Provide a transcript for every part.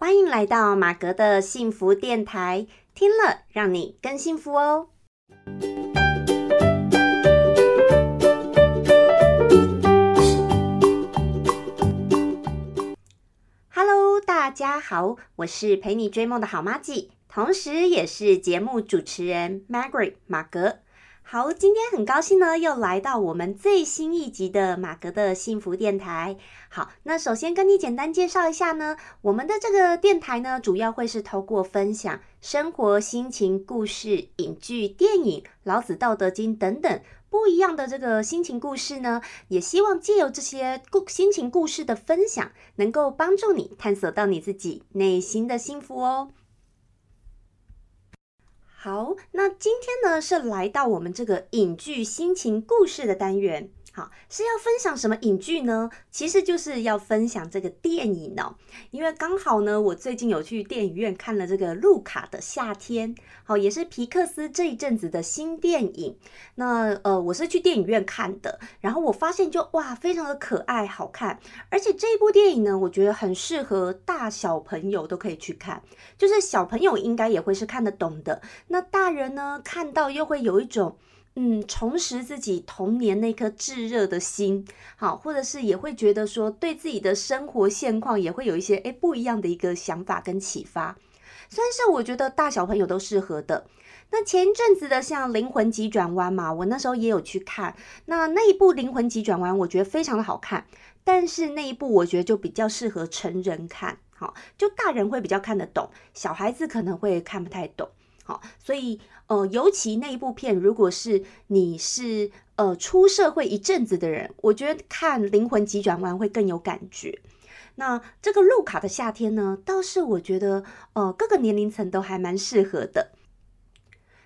欢迎来到马格的幸福电台，听了让你更幸福哦。Hello，大家好，我是陪你追梦的好妈咪，同时也是节目主持人 Margaret 马格。好，今天很高兴呢，又来到我们最新一集的马格的幸福电台。好，那首先跟你简单介绍一下呢，我们的这个电台呢，主要会是透过分享生活、心情、故事、影剧、电影、老子、道德经等等不一样的这个心情故事呢，也希望借由这些故心情故事的分享，能够帮助你探索到你自己内心的幸福哦。好，那今天呢是来到我们这个影剧心情故事的单元。好，是要分享什么影剧呢？其实就是要分享这个电影哦。因为刚好呢，我最近有去电影院看了这个《路卡的夏天》，好，也是皮克斯这一阵子的新电影。那呃，我是去电影院看的，然后我发现就哇，非常的可爱好看，而且这一部电影呢，我觉得很适合大小朋友都可以去看，就是小朋友应该也会是看得懂的。那大人呢，看到又会有一种。嗯，重拾自己童年那颗炙热的心，好，或者是也会觉得说，对自己的生活现况也会有一些诶不一样的一个想法跟启发，算是我觉得大小朋友都适合的。那前一阵子的像《灵魂急转弯》嘛，我那时候也有去看，那那一部《灵魂急转弯》我觉得非常的好看，但是那一部我觉得就比较适合成人看，好，就大人会比较看得懂，小孩子可能会看不太懂。好，所以呃，尤其那一部片，如果是你是呃出社会一阵子的人，我觉得看《灵魂急转弯》会更有感觉。那这个《路卡的夏天》呢，倒是我觉得呃各个年龄层都还蛮适合的。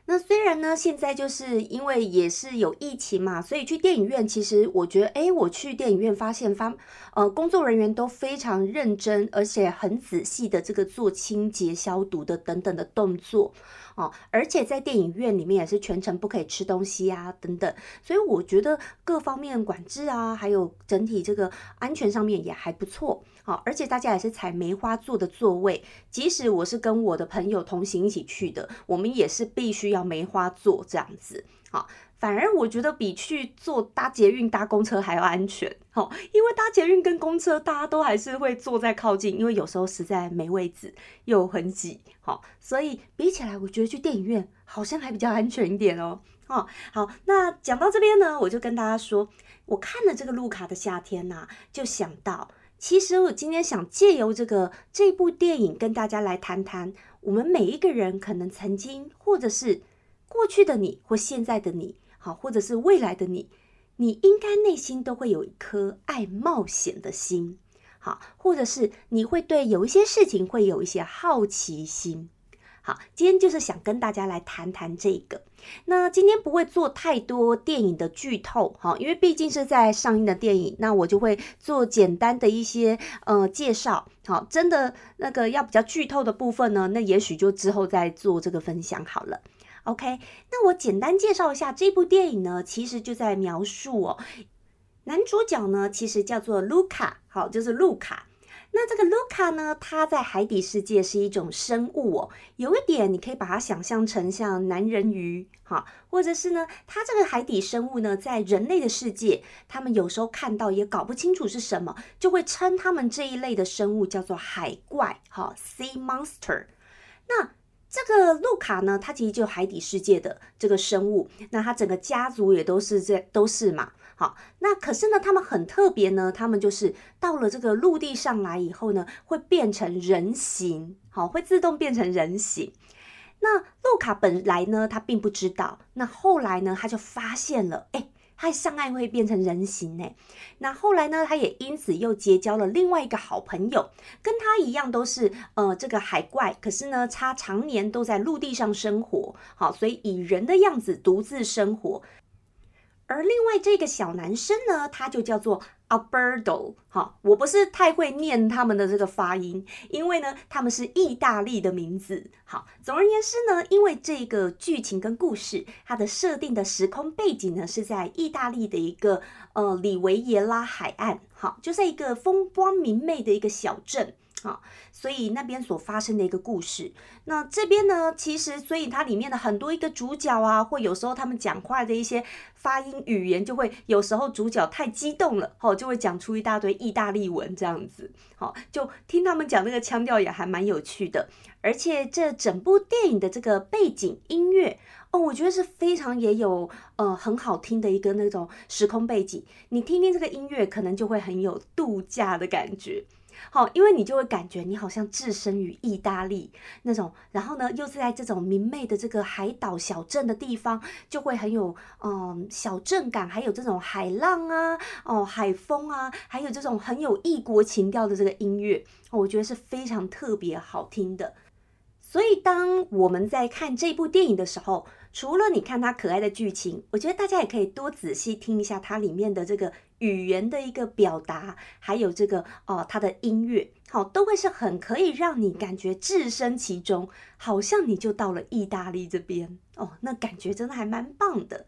那虽然呢，现在就是因为也是有疫情嘛，所以去电影院，其实我觉得，哎，我去电影院发现发，呃，工作人员都非常认真，而且很仔细的这个做清洁、消毒的等等的动作。哦，而且在电影院里面也是全程不可以吃东西啊，等等，所以我觉得各方面管制啊，还有整体这个安全上面也还不错。好，而且大家也是采梅花座的座位，即使我是跟我的朋友同行一起去的，我们也是必须要梅花座这样子。好。反而我觉得比去坐搭捷运、搭公车还要安全，好，因为搭捷运跟公车大家都还是会坐在靠近，因为有时候实在没位置又很挤，好，所以比起来，我觉得去电影院好像还比较安全一点哦，哦，好，那讲到这边呢，我就跟大家说，我看了这个《路卡的夏天》呐，就想到，其实我今天想借由这个这部电影跟大家来谈谈，我们每一个人可能曾经或者是过去的你或现在的你。好，或者是未来的你，你应该内心都会有一颗爱冒险的心，好，或者是你会对有一些事情会有一些好奇心。好，今天就是想跟大家来谈谈这个。那今天不会做太多电影的剧透，哈，因为毕竟是在上映的电影，那我就会做简单的一些呃介绍。好，真的那个要比较剧透的部分呢，那也许就之后再做这个分享好了。OK，那我简单介绍一下这部电影呢，其实就在描述哦，男主角呢其实叫做卢卡，好，就是卢卡。那这个卢卡呢，它在海底世界是一种生物哦，有一点你可以把它想象成像男人鱼，哈，或者是呢，它这个海底生物呢，在人类的世界，他们有时候看到也搞不清楚是什么，就会称他们这一类的生物叫做海怪，哈，sea monster。那这个路卡呢，它其实就海底世界的这个生物，那它整个家族也都是这都是嘛。好，那可是呢，他们很特别呢，他们就是到了这个陆地上来以后呢，会变成人形，好，会自动变成人形。那洛卡本来呢，他并不知道，那后来呢，他就发现了，哎。他上岸会变成人形呢，那后来呢，他也因此又结交了另外一个好朋友，跟他一样都是呃这个海怪，可是呢，他常年都在陆地上生活，好，所以以人的样子独自生活。而另外这个小男生呢，他就叫做 Alberto。好，我不是太会念他们的这个发音，因为呢，他们是意大利的名字。好，总而言之呢，因为这个剧情跟故事，它的设定的时空背景呢，是在意大利的一个呃里维耶拉海岸。好，就在一个风光明媚的一个小镇。啊，所以那边所发生的一个故事，那这边呢，其实所以它里面的很多一个主角啊，或有时候他们讲话的一些发音语言，就会有时候主角太激动了，哦，就会讲出一大堆意大利文这样子，好，就听他们讲那个腔调也还蛮有趣的，而且这整部电影的这个背景音乐，哦，我觉得是非常也有呃很好听的一个那种时空背景，你听听这个音乐，可能就会很有度假的感觉。好，因为你就会感觉你好像置身于意大利那种，然后呢，又是在这种明媚的这个海岛小镇的地方，就会很有嗯小镇感，还有这种海浪啊，哦海风啊，还有这种很有异国情调的这个音乐，我觉得是非常特别好听的。所以当我们在看这部电影的时候，除了你看它可爱的剧情，我觉得大家也可以多仔细听一下它里面的这个语言的一个表达，还有这个哦它的音乐，好都会是很可以让你感觉置身其中，好像你就到了意大利这边哦，那感觉真的还蛮棒的。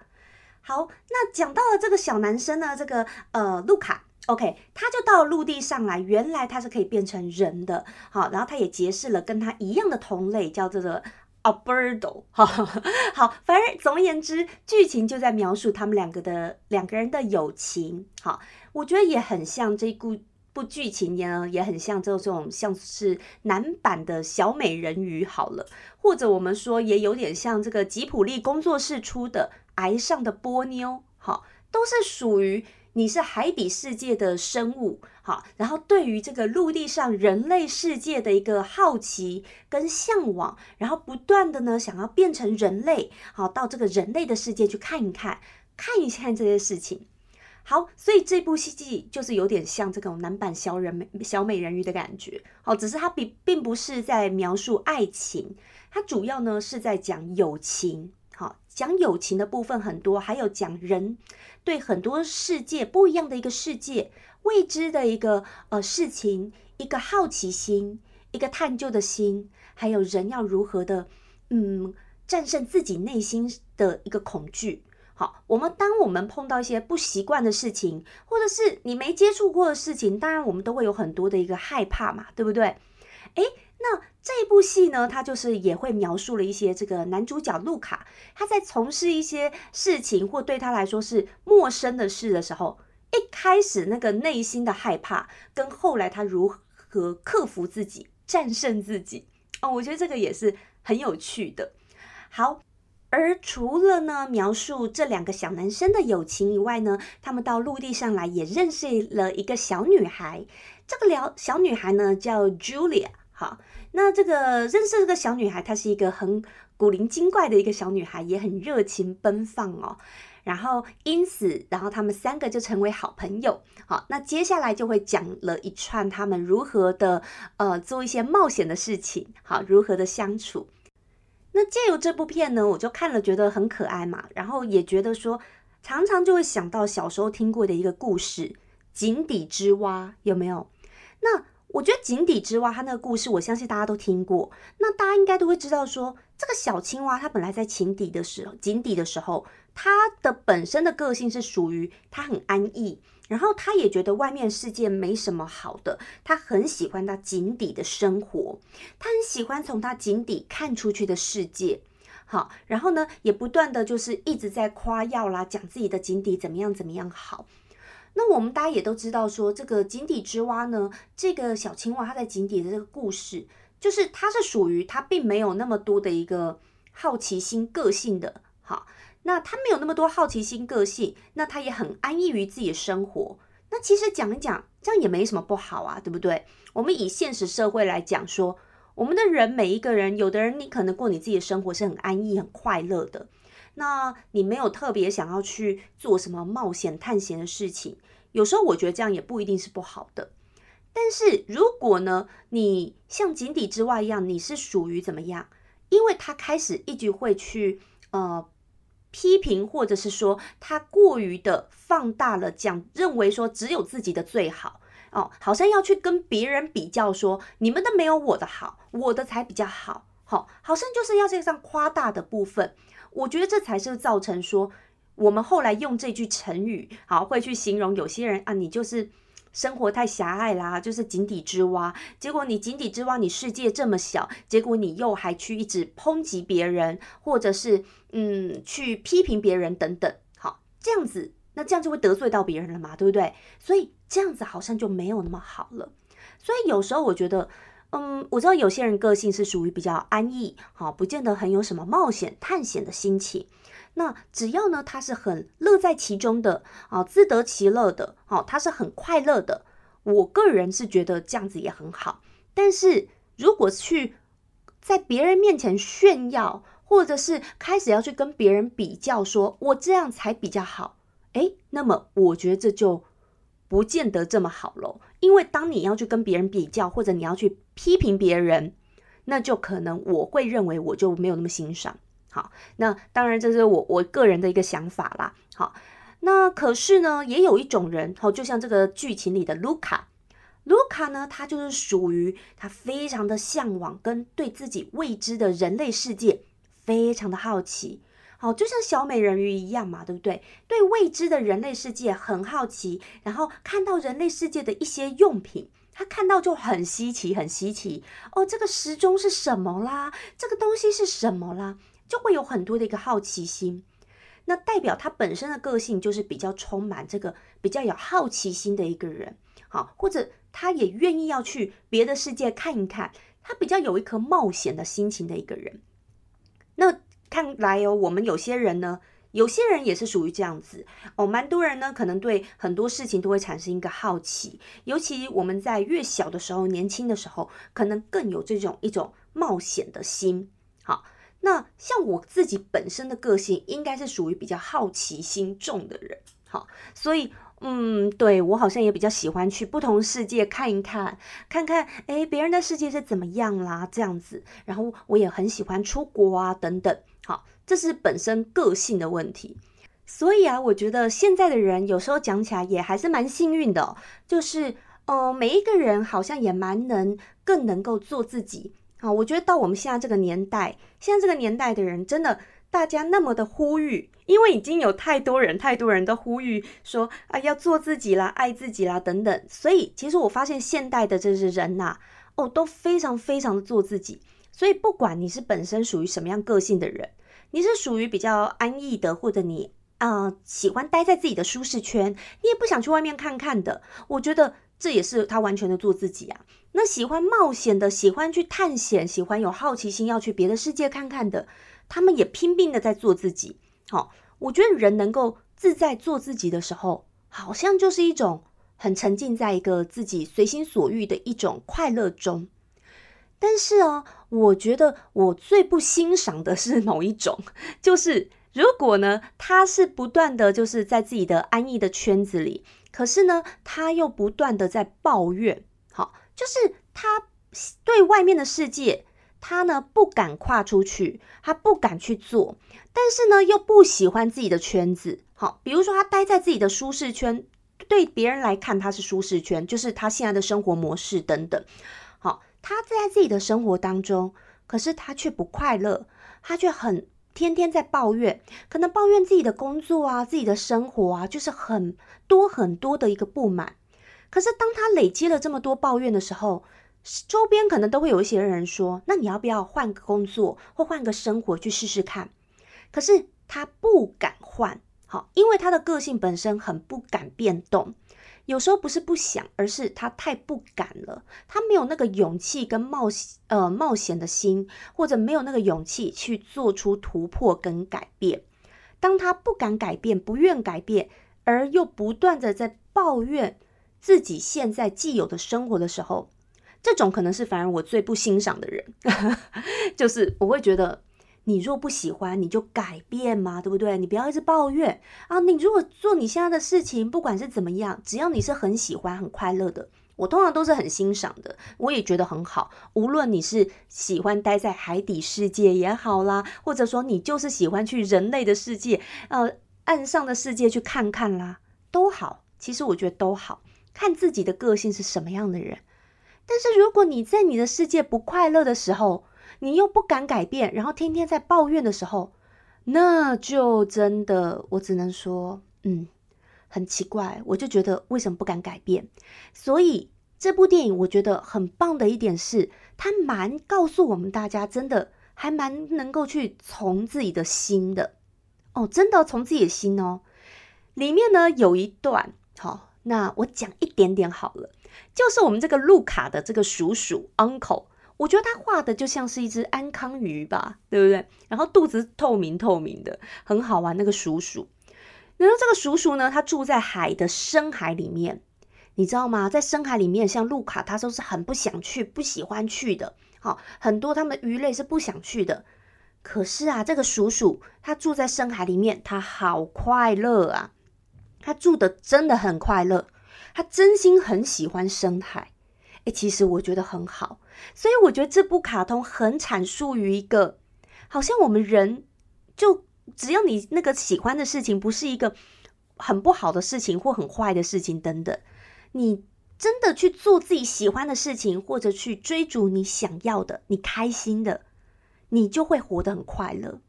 好，那讲到了这个小男生呢，这个呃路卡，OK，他就到陆地上来，原来他是可以变成人的，好，然后他也结识了跟他一样的同类，叫这个。A b i r d o 好，好，反正总而言之，剧情就在描述他们两个的两个人的友情。好，我觉得也很像这部部剧情呢，也很像这种像是男版的小美人鱼。好了，或者我们说也有点像这个吉普力工作室出的《癌上的波妞》。好，都是属于。你是海底世界的生物，好，然后对于这个陆地上人类世界的一个好奇跟向往，然后不断的呢想要变成人类，好，到这个人类的世界去看一看，看一看这些事情。好，所以这部戏就是有点像这种男版小人美小美人鱼的感觉，好，只是它并并不是在描述爱情，它主要呢是在讲友情。讲友情的部分很多，还有讲人对很多世界不一样的一个世界、未知的一个呃事情，一个好奇心，一个探究的心，还有人要如何的嗯战胜自己内心的一个恐惧。好，我们当我们碰到一些不习惯的事情，或者是你没接触过的事情，当然我们都会有很多的一个害怕嘛，对不对？诶，那这部戏呢，它就是也会描述了一些这个男主角路卡他在从事一些事情或对他来说是陌生的事的时候，一开始那个内心的害怕，跟后来他如何克服自己、战胜自己哦，我觉得这个也是很有趣的。好，而除了呢描述这两个小男生的友情以外呢，他们到陆地上来也认识了一个小女孩，这个聊小女孩呢叫 Julia。那这个认识这个小女孩，她是一个很古灵精怪的一个小女孩，也很热情奔放哦。然后因此，然后他们三个就成为好朋友。好，那接下来就会讲了一串他们如何的呃做一些冒险的事情，好，如何的相处。那借由这部片呢，我就看了觉得很可爱嘛，然后也觉得说，常常就会想到小时候听过的一个故事《井底之蛙》，有没有？那。我觉得井底之蛙，它那个故事，我相信大家都听过。那大家应该都会知道，说这个小青蛙，它本来在井底的时候，井底的时候，它的本身的个性是属于它很安逸，然后它也觉得外面世界没什么好的，它很喜欢它井底的生活，它很喜欢从它井底看出去的世界。好，然后呢，也不断的就是一直在夸耀啦，讲自己的井底怎么样怎么样好。那我们大家也都知道，说这个井底之蛙呢，这个小青蛙它在井底的这个故事，就是它是属于它并没有那么多的一个好奇心个性的，好，那它没有那么多好奇心个性，那它也很安逸于自己的生活。那其实讲一讲，这样也没什么不好啊，对不对？我们以现实社会来讲，说我们的人每一个人，有的人你可能过你自己的生活是很安逸、很快乐的。那你没有特别想要去做什么冒险探险的事情，有时候我觉得这样也不一定是不好的。但是如果呢，你像井底之外一样，你是属于怎么样？因为他开始一直会去呃批评，或者是说他过于的放大了讲，认为说只有自己的最好哦，好像要去跟别人比较，说你们的没有我的好，我的才比较好，好，好像就是要这样夸大的部分。我觉得这才是造成说我们后来用这句成语，好会去形容有些人啊，你就是生活太狭隘啦，就是井底之蛙。结果你井底之蛙，你世界这么小，结果你又还去一直抨击别人，或者是嗯去批评别人等等。好，这样子，那这样就会得罪到别人了嘛，对不对？所以这样子好像就没有那么好了。所以有时候我觉得。嗯，我知道有些人个性是属于比较安逸，好，不见得很有什么冒险探险的心情。那只要呢，他是很乐在其中的，啊，自得其乐的，好，他是很快乐的。我个人是觉得这样子也很好。但是如果去在别人面前炫耀，或者是开始要去跟别人比较，说我这样才比较好，诶，那么我觉得这就。不见得这么好喽，因为当你要去跟别人比较，或者你要去批评别人，那就可能我会认为我就没有那么欣赏。好，那当然这是我我个人的一个想法啦。好，那可是呢，也有一种人，好，就像这个剧情里的卢卡，卢卡呢，他就是属于他非常的向往跟对自己未知的人类世界非常的好奇。哦，就像小美人鱼一样嘛，对不对？对未知的人类世界很好奇，然后看到人类世界的一些用品，他看到就很稀奇，很稀奇。哦，这个时钟是什么啦？这个东西是什么啦？就会有很多的一个好奇心。那代表他本身的个性就是比较充满这个比较有好奇心的一个人。好，或者他也愿意要去别的世界看一看，他比较有一颗冒险的心情的一个人。那。看来哦，我们有些人呢，有些人也是属于这样子哦。蛮多人呢，可能对很多事情都会产生一个好奇，尤其我们在越小的时候、年轻的时候，可能更有这种一种冒险的心。好，那像我自己本身的个性，应该是属于比较好奇心重的人。好，所以嗯，对我好像也比较喜欢去不同世界看一看，看看诶别人的世界是怎么样啦，这样子。然后我也很喜欢出国啊，等等。这是本身个性的问题，所以啊，我觉得现在的人有时候讲起来也还是蛮幸运的，就是呃，每一个人好像也蛮能更能够做自己啊。我觉得到我们现在这个年代，现在这个年代的人真的，大家那么的呼吁，因为已经有太多人、太多人都呼吁说啊，要做自己啦，爱自己啦等等。所以其实我发现现代的这些人呐，哦，都非常非常的做自己。所以，不管你是本身属于什么样个性的人，你是属于比较安逸的，或者你啊喜欢待在自己的舒适圈，你也不想去外面看看的，我觉得这也是他完全的做自己啊。那喜欢冒险的，喜欢去探险，喜欢有好奇心要去别的世界看看的，他们也拼命的在做自己。好，我觉得人能够自在做自己的时候，好像就是一种很沉浸在一个自己随心所欲的一种快乐中。但是哦，我觉得我最不欣赏的是某一种，就是如果呢，他是不断的就是在自己的安逸的圈子里，可是呢，他又不断的在抱怨，好，就是他对外面的世界，他呢不敢跨出去，他不敢去做，但是呢又不喜欢自己的圈子，好，比如说他待在自己的舒适圈，对别人来看他是舒适圈，就是他现在的生活模式等等。他在自己的生活当中，可是他却不快乐，他却很天天在抱怨，可能抱怨自己的工作啊，自己的生活啊，就是很多很多的一个不满。可是当他累积了这么多抱怨的时候，周边可能都会有一些人说：“那你要不要换个工作或换个生活去试试看？”可是他不敢换，好，因为他的个性本身很不敢变动。有时候不是不想，而是他太不敢了。他没有那个勇气跟冒，呃，冒险的心，或者没有那个勇气去做出突破跟改变。当他不敢改变、不愿改变，而又不断的在抱怨自己现在既有的生活的时候，这种可能是反而我最不欣赏的人，就是我会觉得。你若不喜欢，你就改变嘛，对不对？你不要一直抱怨啊！你如果做你现在的事情，不管是怎么样，只要你是很喜欢、很快乐的，我通常都是很欣赏的，我也觉得很好。无论你是喜欢待在海底世界也好啦，或者说你就是喜欢去人类的世界、呃岸上的世界去看看啦，都好。其实我觉得都好，看自己的个性是什么样的人。但是如果你在你的世界不快乐的时候，你又不敢改变，然后天天在抱怨的时候，那就真的，我只能说，嗯，很奇怪，我就觉得为什么不敢改变？所以这部电影我觉得很棒的一点是，它蛮告诉我们大家，真的还蛮能够去从自己的心的哦，真的从自己的心哦。里面呢有一段，好，那我讲一点点好了，就是我们这个路卡的这个叔叔 uncle。我觉得他画的就像是一只安康鱼吧，对不对？然后肚子透明透明的，很好玩。那个鼠鼠，然后这个鼠鼠呢，它住在海的深海里面，你知道吗？在深海里面，像路卡，他都是很不想去、不喜欢去的。好，很多他们鱼类是不想去的。可是啊，这个鼠鼠它住在深海里面，它好快乐啊！它住的真的很快乐，它真心很喜欢深海。哎，其实我觉得很好。所以我觉得这部卡通很阐述于一个，好像我们人就只要你那个喜欢的事情不是一个很不好的事情或很坏的事情等等，你真的去做自己喜欢的事情，或者去追逐你想要的、你开心的，你就会活得很快乐。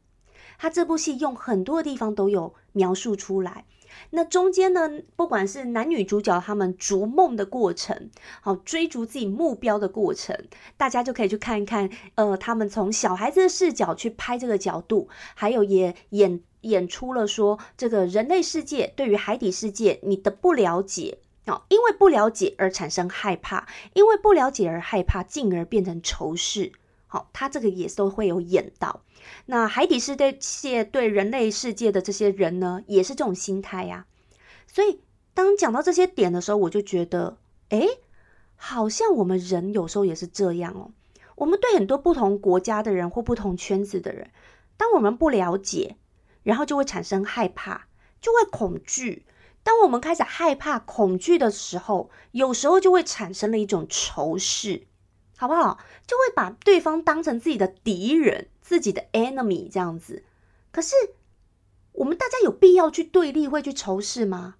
他这部戏用很多地方都有描述出来。那中间呢，不管是男女主角他们逐梦的过程，好追逐自己目标的过程，大家就可以去看一看。呃，他们从小孩子的视角去拍这个角度，还有也演演出了说这个人类世界对于海底世界你的不了解啊，因为不了解而产生害怕，因为不了解而害怕，进而变成仇视。好，他这个也都会有演到。那海底世界对人类世界的这些人呢，也是这种心态呀。所以当讲到这些点的时候，我就觉得，哎，好像我们人有时候也是这样哦。我们对很多不同国家的人或不同圈子的人，当我们不了解，然后就会产生害怕，就会恐惧。当我们开始害怕、恐惧的时候，有时候就会产生了一种仇视。好不好？就会把对方当成自己的敌人，自己的 enemy 这样子。可是我们大家有必要去对立，会去仇视吗？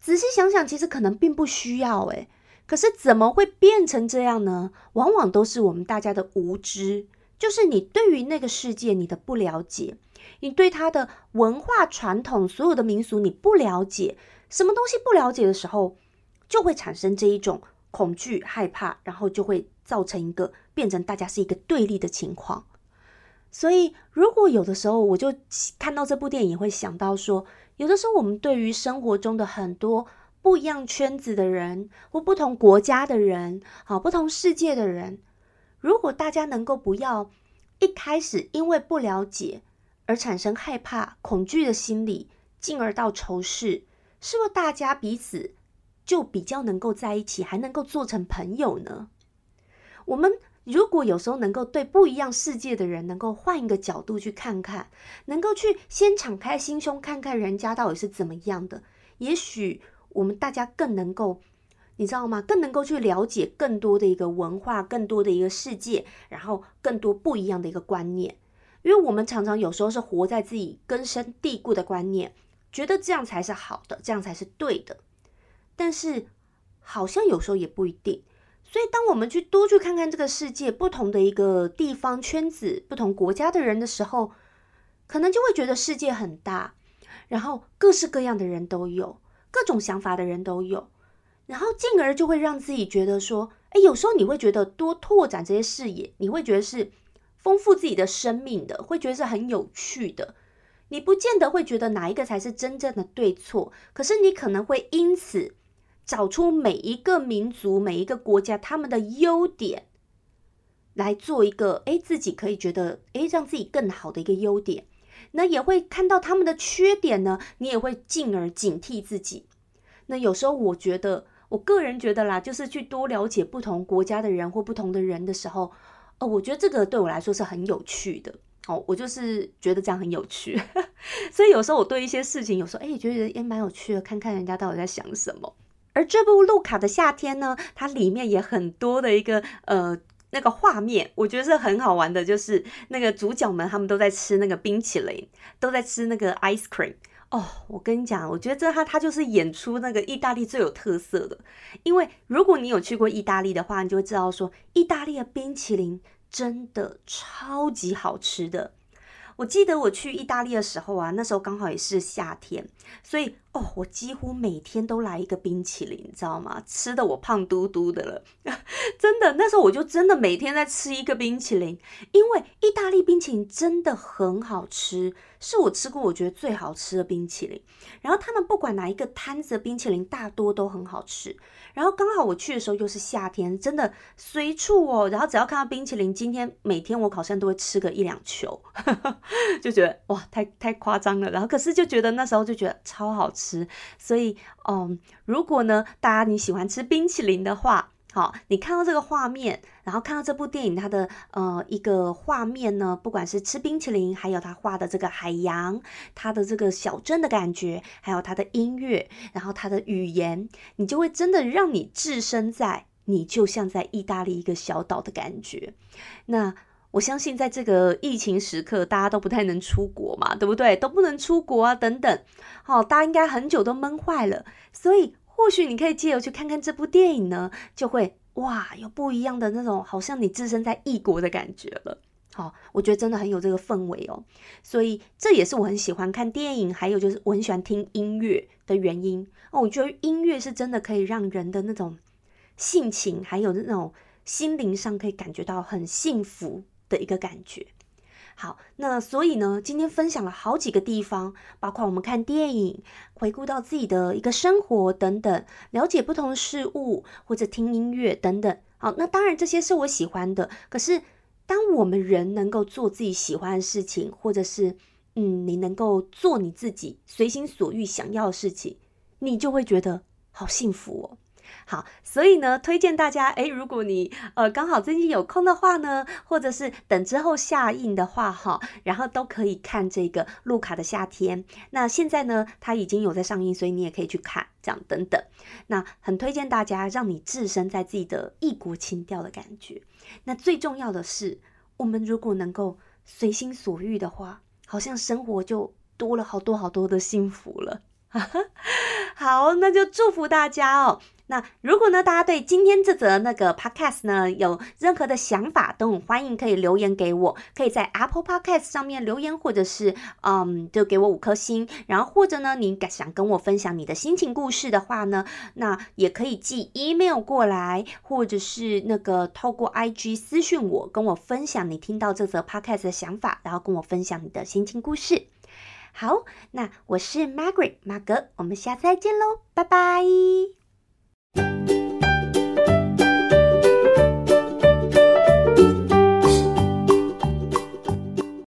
仔细想想，其实可能并不需要。诶。可是怎么会变成这样呢？往往都是我们大家的无知，就是你对于那个世界你的不了解，你对他的文化传统、所有的民俗你不了解，什么东西不了解的时候，就会产生这一种恐惧、害怕，然后就会。造成一个变成大家是一个对立的情况，所以如果有的时候我就看到这部电影，会想到说，有的时候我们对于生活中的很多不一样圈子的人，或不同国家的人，好不同世界的人，如果大家能够不要一开始因为不了解而产生害怕、恐惧的心理，进而到仇视，是不是大家彼此就比较能够在一起，还能够做成朋友呢？我们如果有时候能够对不一样世界的人，能够换一个角度去看看，能够去先敞开心胸看看人家到底是怎么样的，也许我们大家更能够，你知道吗？更能够去了解更多的一个文化，更多的一个世界，然后更多不一样的一个观念。因为我们常常有时候是活在自己根深蒂固的观念，觉得这样才是好的，这样才是对的，但是好像有时候也不一定。所以，当我们去多去看看这个世界不同的一个地方圈子、不同国家的人的时候，可能就会觉得世界很大，然后各式各样的人都有，各种想法的人都有，然后进而就会让自己觉得说，哎，有时候你会觉得多拓展这些视野，你会觉得是丰富自己的生命的，会觉得是很有趣的。你不见得会觉得哪一个才是真正的对错，可是你可能会因此。找出每一个民族、每一个国家他们的优点，来做一个哎自己可以觉得哎让自己更好的一个优点。那也会看到他们的缺点呢，你也会进而警惕自己。那有时候我觉得，我个人觉得啦，就是去多了解不同国家的人或不同的人的时候，哦，我觉得这个对我来说是很有趣的。哦，我就是觉得这样很有趣，所以有时候我对一些事情，有时候哎觉得也蛮有趣的，看看人家到底在想什么。而这部《路卡的夏天》呢，它里面也很多的一个呃那个画面，我觉得是很好玩的，就是那个主角们他们都在吃那个冰淇淋，都在吃那个 ice cream 哦。我跟你讲，我觉得这他他就是演出那个意大利最有特色的，因为如果你有去过意大利的话，你就会知道说，意大利的冰淇淋真的超级好吃的。我记得我去意大利的时候啊，那时候刚好也是夏天，所以哦，我几乎每天都来一个冰淇淋，你知道吗？吃的我胖嘟嘟的了，真的。那时候我就真的每天在吃一个冰淇淋，因为意大利冰淇淋真的很好吃，是我吃过我觉得最好吃的冰淇淋。然后他们不管哪一个摊子的冰淇淋，大多都很好吃。然后刚好我去的时候又是夏天，真的随处哦。然后只要看到冰淇淋，今天每天我好像都会吃个一两球，就觉得哇，太太夸张了。然后可是就觉得那时候就觉得超好吃，所以嗯，如果呢大家你喜欢吃冰淇淋的话。好，你看到这个画面，然后看到这部电影，它的呃一个画面呢，不管是吃冰淇淋，还有他画的这个海洋，他的这个小镇的感觉，还有他的音乐，然后他的语言，你就会真的让你置身在你就像在意大利一个小岛的感觉。那我相信，在这个疫情时刻，大家都不太能出国嘛，对不对？都不能出国啊，等等。好，大家应该很久都闷坏了，所以。或许你可以借由去看看这部电影呢，就会哇有不一样的那种，好像你置身在异国的感觉了。好，我觉得真的很有这个氛围哦。所以这也是我很喜欢看电影，还有就是我很喜欢听音乐的原因哦。我觉得音乐是真的可以让人的那种性情，还有那种心灵上可以感觉到很幸福的一个感觉。好，那所以呢，今天分享了好几个地方，包括我们看电影、回顾到自己的一个生活等等，了解不同的事物，或者听音乐等等。好，那当然这些是我喜欢的。可是，当我们人能够做自己喜欢的事情，或者是嗯，你能够做你自己随心所欲想要的事情，你就会觉得好幸福哦。好，所以呢，推荐大家，诶，如果你呃刚好最近有空的话呢，或者是等之后下映的话，哈，然后都可以看这个《路卡的夏天》。那现在呢，它已经有在上映，所以你也可以去看，这样等等。那很推荐大家，让你置身在自己的异国情调的感觉。那最重要的是，我们如果能够随心所欲的话，好像生活就多了好多好多的幸福了。好，那就祝福大家哦。那如果呢，大家对今天这则那个 podcast 呢有任何的想法，都很欢迎可以留言给我，可以在 Apple Podcast 上面留言，或者是嗯，就给我五颗星。然后或者呢，你想跟我分享你的心情故事的话呢，那也可以寄 email 过来，或者是那个透过 IG 私讯我，跟我分享你听到这则 podcast 的想法，然后跟我分享你的心情故事。好，那我是 Margaret 马格，我们下次再见喽，拜拜。